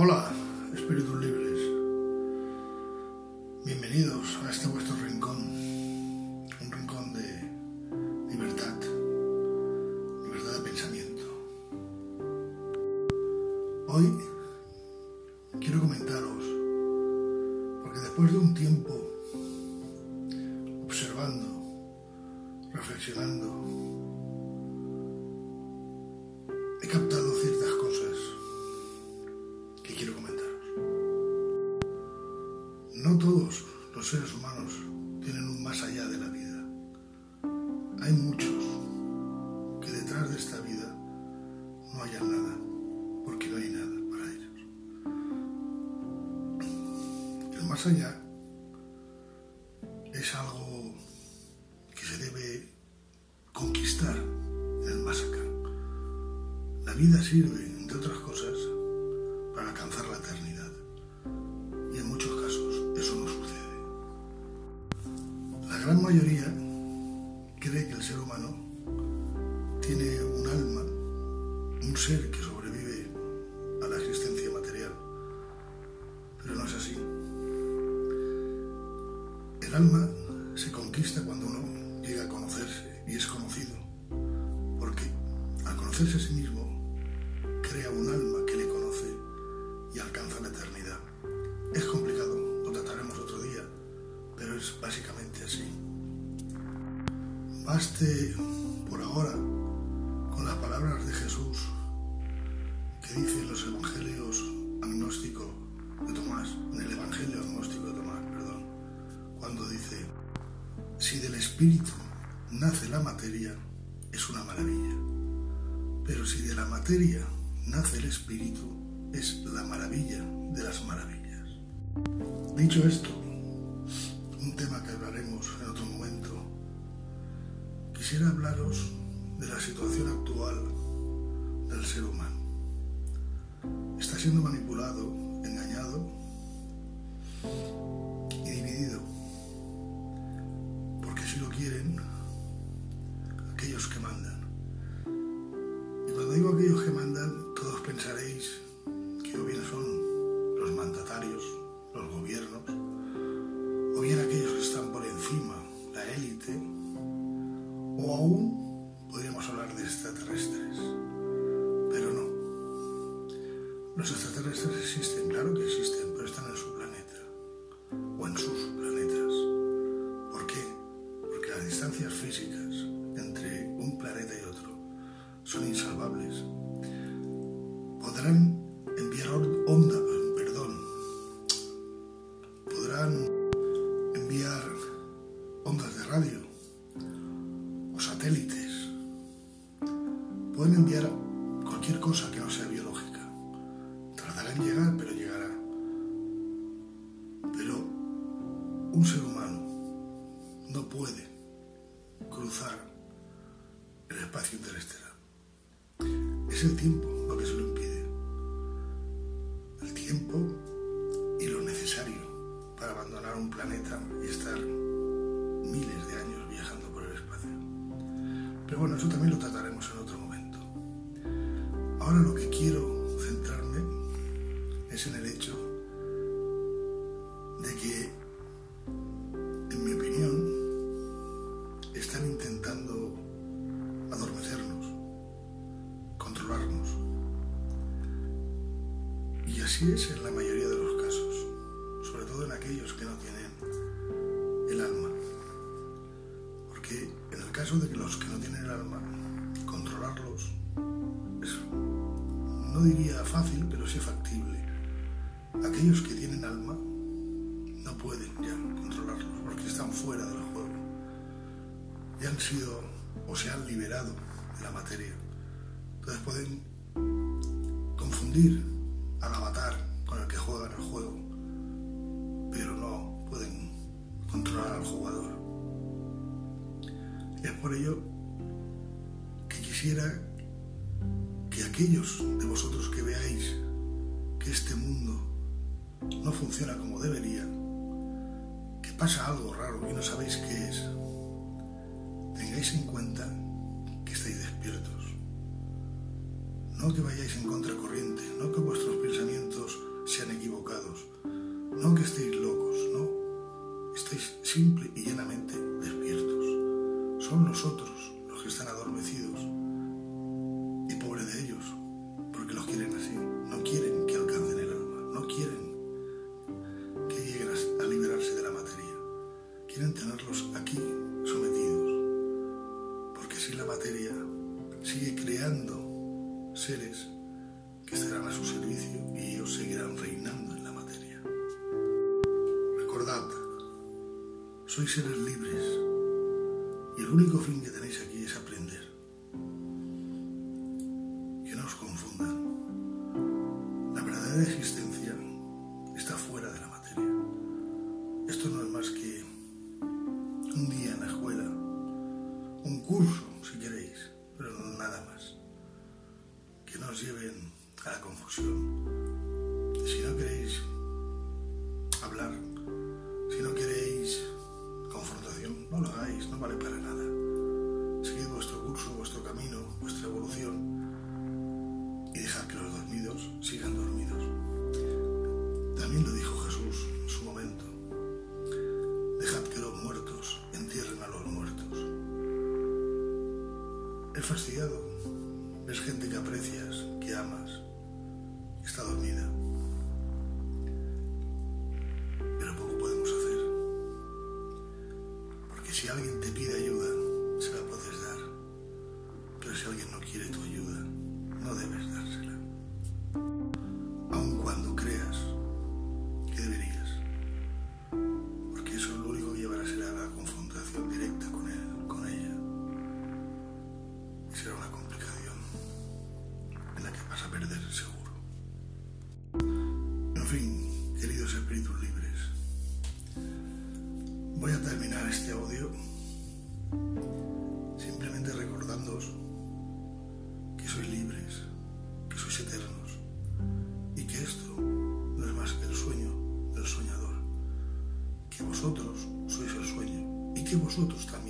Hola, espíritus libres. Bienvenidos a este vuestro rincón. Un rincón de libertad, libertad de pensamiento. Hoy quiero comentaros, porque después de un tiempo observando, reflexionando, seres humanos tienen un más allá de la vida. Hay muchos que detrás de esta vida no hayan nada, porque no hay nada para ellos. El más allá es algo que se debe conquistar en el más acá. La vida sirve, el ser humano tiene un alma, un ser que sobrevive a la existencia material. Pero no es así. El alma se conquista cuando uno llega a conocerse y es conocido. Porque al conocerse a sí mismo, Baste por ahora con las palabras de Jesús que dice en los evangelios agnósticos de Tomás, en el evangelio agnóstico de Tomás, perdón, cuando dice, si del espíritu nace la materia, es una maravilla, pero si de la materia nace el espíritu, es la maravilla de las maravillas. Dicho esto, un tema que hablaremos en otro momento, quisiera hablaros de la situación actual del ser humano. Está siendo manipulado, engañado y dividido, porque si lo quieren aquellos que mandan. Y cuando digo aquellos que mandan, todos pensaréis que o bien son los mandatarios, los gobiernos, o bien aquellos que están por encima, la élite, o aún podríamos hablar de extraterrestres. Pero no. Los extraterrestres existen, claro que existen, pero están en su planeta, o en sus planetas. ¿Por qué? Porque las distancias físicas entre un planeta y otro son insalvables. Satélites. Pueden enviar cualquier cosa que no sea biológica. Tardarán en llegar, pero llegará. Pero un ser humano no puede cruzar el espacio interestelar. Es el tiempo lo que se lo impide. El tiempo y lo necesario para abandonar un planeta y estar Bueno, eso también lo trataremos en otro momento. Ahora lo que quiero centrarme es en el hecho de que, en mi opinión, están intentando adormecernos, controlarnos. Y así es en la mayoría de los casos, sobre todo en aquellos que no tienen el alma. Caso de que los que no tienen el alma, controlarlos no diría fácil, pero sí factible. Aquellos que tienen alma no pueden ya controlarlos porque están fuera del juego. Ya han sido o se han liberado de la materia. Entonces pueden confundir al avatar con el que juega en el juego, pero no pueden controlar al jugador. Es por ello que quisiera que aquellos de vosotros que veáis que este mundo no funciona como debería, que pasa algo raro y no sabéis qué es, tengáis en cuenta que estáis despiertos. No que vayáis en contracorriente, no que vuestros pensamientos sean equivocados, no que estéis locos, no, estáis simple y llenamente despiertos. Son nosotros los que están adormecidos. Y pobre de ellos, porque los quieren así, no quieren que alcancen el alma, no quieren que lleguen a liberarse de la materia, quieren tenerlos aquí sometidos, porque si la materia sigue creando seres que estarán a su servicio y ellos seguirán reinando en la materia. Recordad, sois seres libres y el único fin que tenéis aquí es aprender. Que no os confundan. La verdadera existencia está fuera de la materia. Esto no es más que un día en la escuela, un curso, si queréis, pero nada más. Que nos lleven a la confusión. Si no queréis hablar, para nada. Seguid vuestro curso, vuestro camino, vuestra evolución y dejad que los dormidos sigan dormidos. También lo dijo Jesús en su momento. Dejad que los muertos entierren a los muertos. Es fastidiado. Es gente que aprecias, que amas, está dormida. Si alguien te pide ayuda, se la puedes dar. Pero si alguien no quiere tu ayuda, no debes dársela. Aun cuando creas que deberías. Porque eso lo único que llevará será la confrontación directa con él, con ella. Y será una complicación en la que vas a perder seguro. En fin, queridos espíritus libres, voy a terminar este audio simplemente recordándoos que sois libres, que sois eternos y que esto no es más que el sueño del soñador, que vosotros sois el sueño y que vosotros también